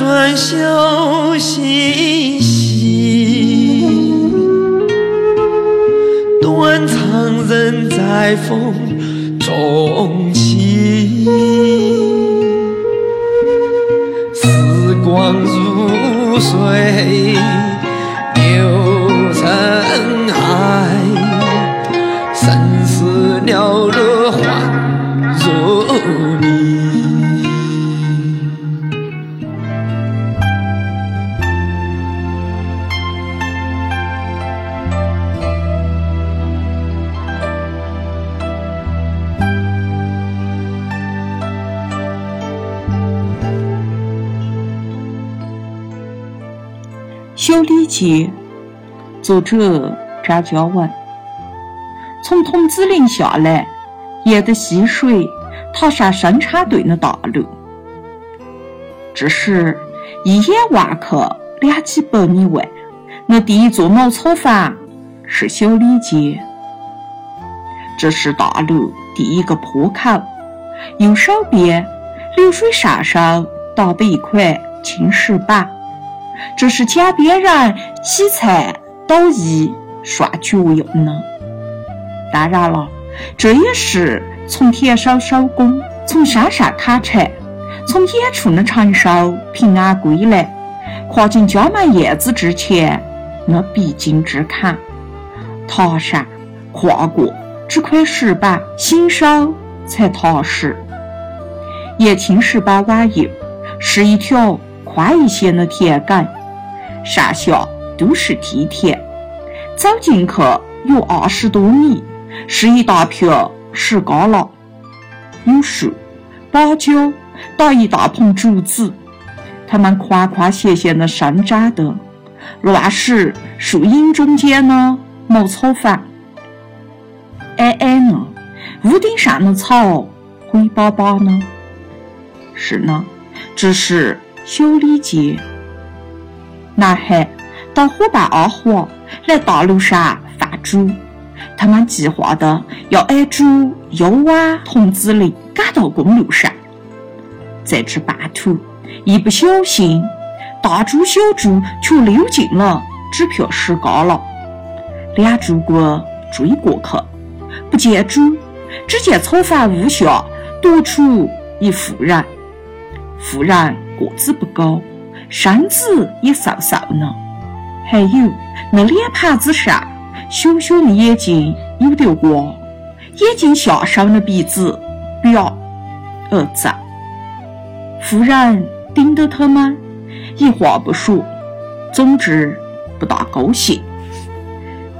双手细细，断肠人在风中起。时光如水流成海，生死了节，作者张嘉文。从桐子岭下来，沿着溪水踏上生产队的大路。这时，一眼望去，两几百米外，那第一座茅草房是小李街。这是大路第一个坡口，右手边流水上手搭的一块青石板。这是江边人洗菜、捣衣、涮脚用的。当然了，这也是从田手收工、从山上砍柴、从远处的长寿平安归来、跨进家门院子之前那必经之坎。踏上、跨过这块石板，心手才踏实。沿青石板往右，是一条宽一些的田埂。上下都是梯田，走进去有二十多米，是一大片石旮旯，有树、芭蕉，搭一大棚竹子，它们宽宽斜斜的生长的，乱石树荫中间的茅草房，矮矮的，屋顶上的草灰巴巴呢。是呢，这是修理街。男孩到伙伴阿华来大路上放猪，他们计划的要挨猪又往筒子里赶到公路上。在这半途，一不小心，大猪小猪却溜进了这片石旮旯。两猪哥追过去，不见猪，只见草房屋下多出一妇人。妇人个子不高。身子也瘦瘦的，还有那脸盘子上熊熊的眼睛有点挖，眼睛下上的鼻子表儿子。夫人盯着他们，一话不说，总之不大高兴。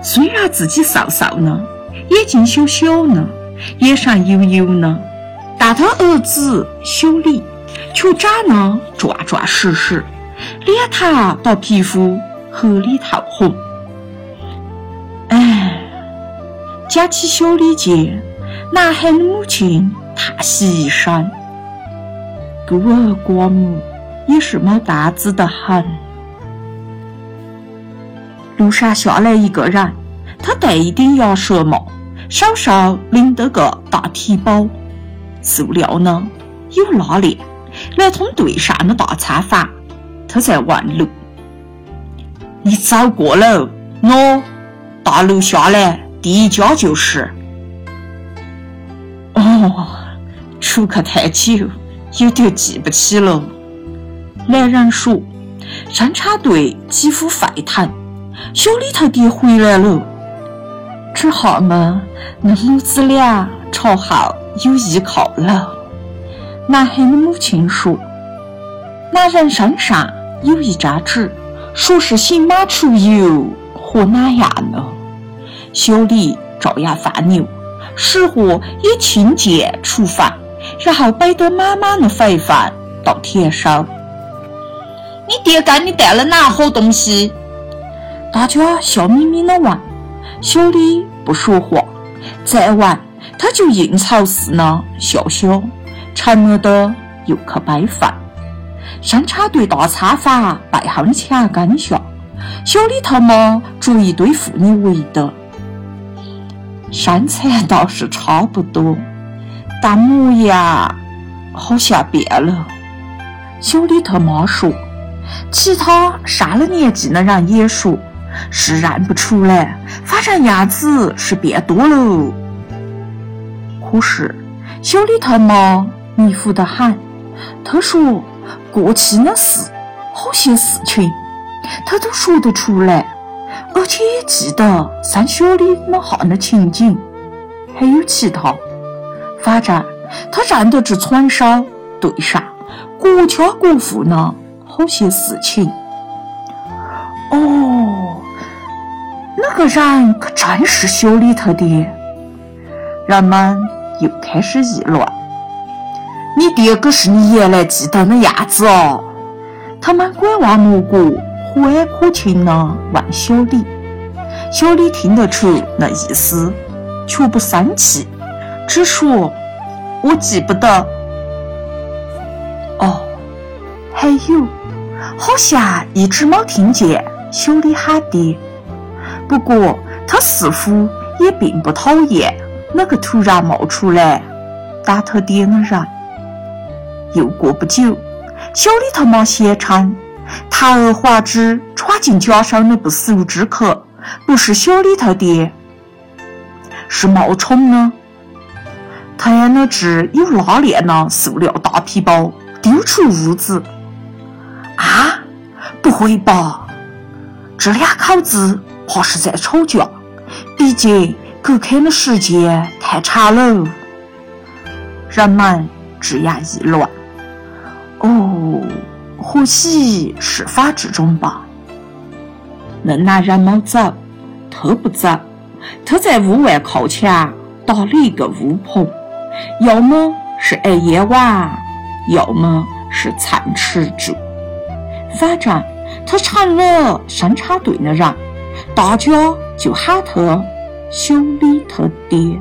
虽然自己瘦瘦的，眼睛小小的，眼上油油的，但他儿子修理却长得壮壮实实。脸膛把皮肤黑里透红，哎，讲起修理节，男孩的母亲叹息一声：“孤儿寡母也是没担子的很。”路上下来一个人，他戴一顶鸭舌帽，手上拎着个大提包，塑料的，有拉链，来通队上的大餐房。他在问路，你走过了，喏，大路下来第一家就是。哦，出去太久，有点记不起了。男人说：“生产队几乎沸腾，小李头爹回来了。这下嘛，那母子俩朝后有依靠了。”男孩的母亲说：“男人身上。”有一张纸，说是行马出游和哪样的，小李照样放牛，拾货也清贱厨房，然后背得满满的肥饭到田收。你爹给你带了哪好东西？大家笑眯眯的问。小李不说话，再问他就应酬似的笑笑，沉默的又去摆饭。生产队大餐房背后的墙根下，小里头嘛住一堆妇女围的，身材倒是差不多，但模样好像变了。小里头妈说：“其他上了年纪的人也说是认不出来，反正样子是变多了。可是小李头妈，迷糊得很。他说过去的事，好些事情，他都说得出来，而且也记得三小李那哈的情景，还有其他。反正他认得这村上对上国家国富呢。好些事情哦，那个人可真是小李头爹。人们又开始议论：“你爹可是你原来记得的样子哦。”他们拐弯抹角、和蔼可亲地问小李。小李听得出那意思，却不生气，只说：“我记不得。”哦，还有。好像一直没听见小李喊爹，不过他似乎也并不讨厌那个突然冒出来打他爹的人。又过不久，小李他妈先称他儿华之闯进家上的不速之客不是小李他爹，是冒充的。他将那只有拉链的塑料大皮包丢出屋子。啊，不会吧？这两口子怕是在吵架，毕竟隔开的时间太长了。人们这样议论。哦，或许是法之中吧。那男人没走，他不走，他在屋外靠墙搭了一个屋棚，要么是挨夜晚，要么是蹭吃住。反正他成了生产队的人，大家就喊他小李他爹。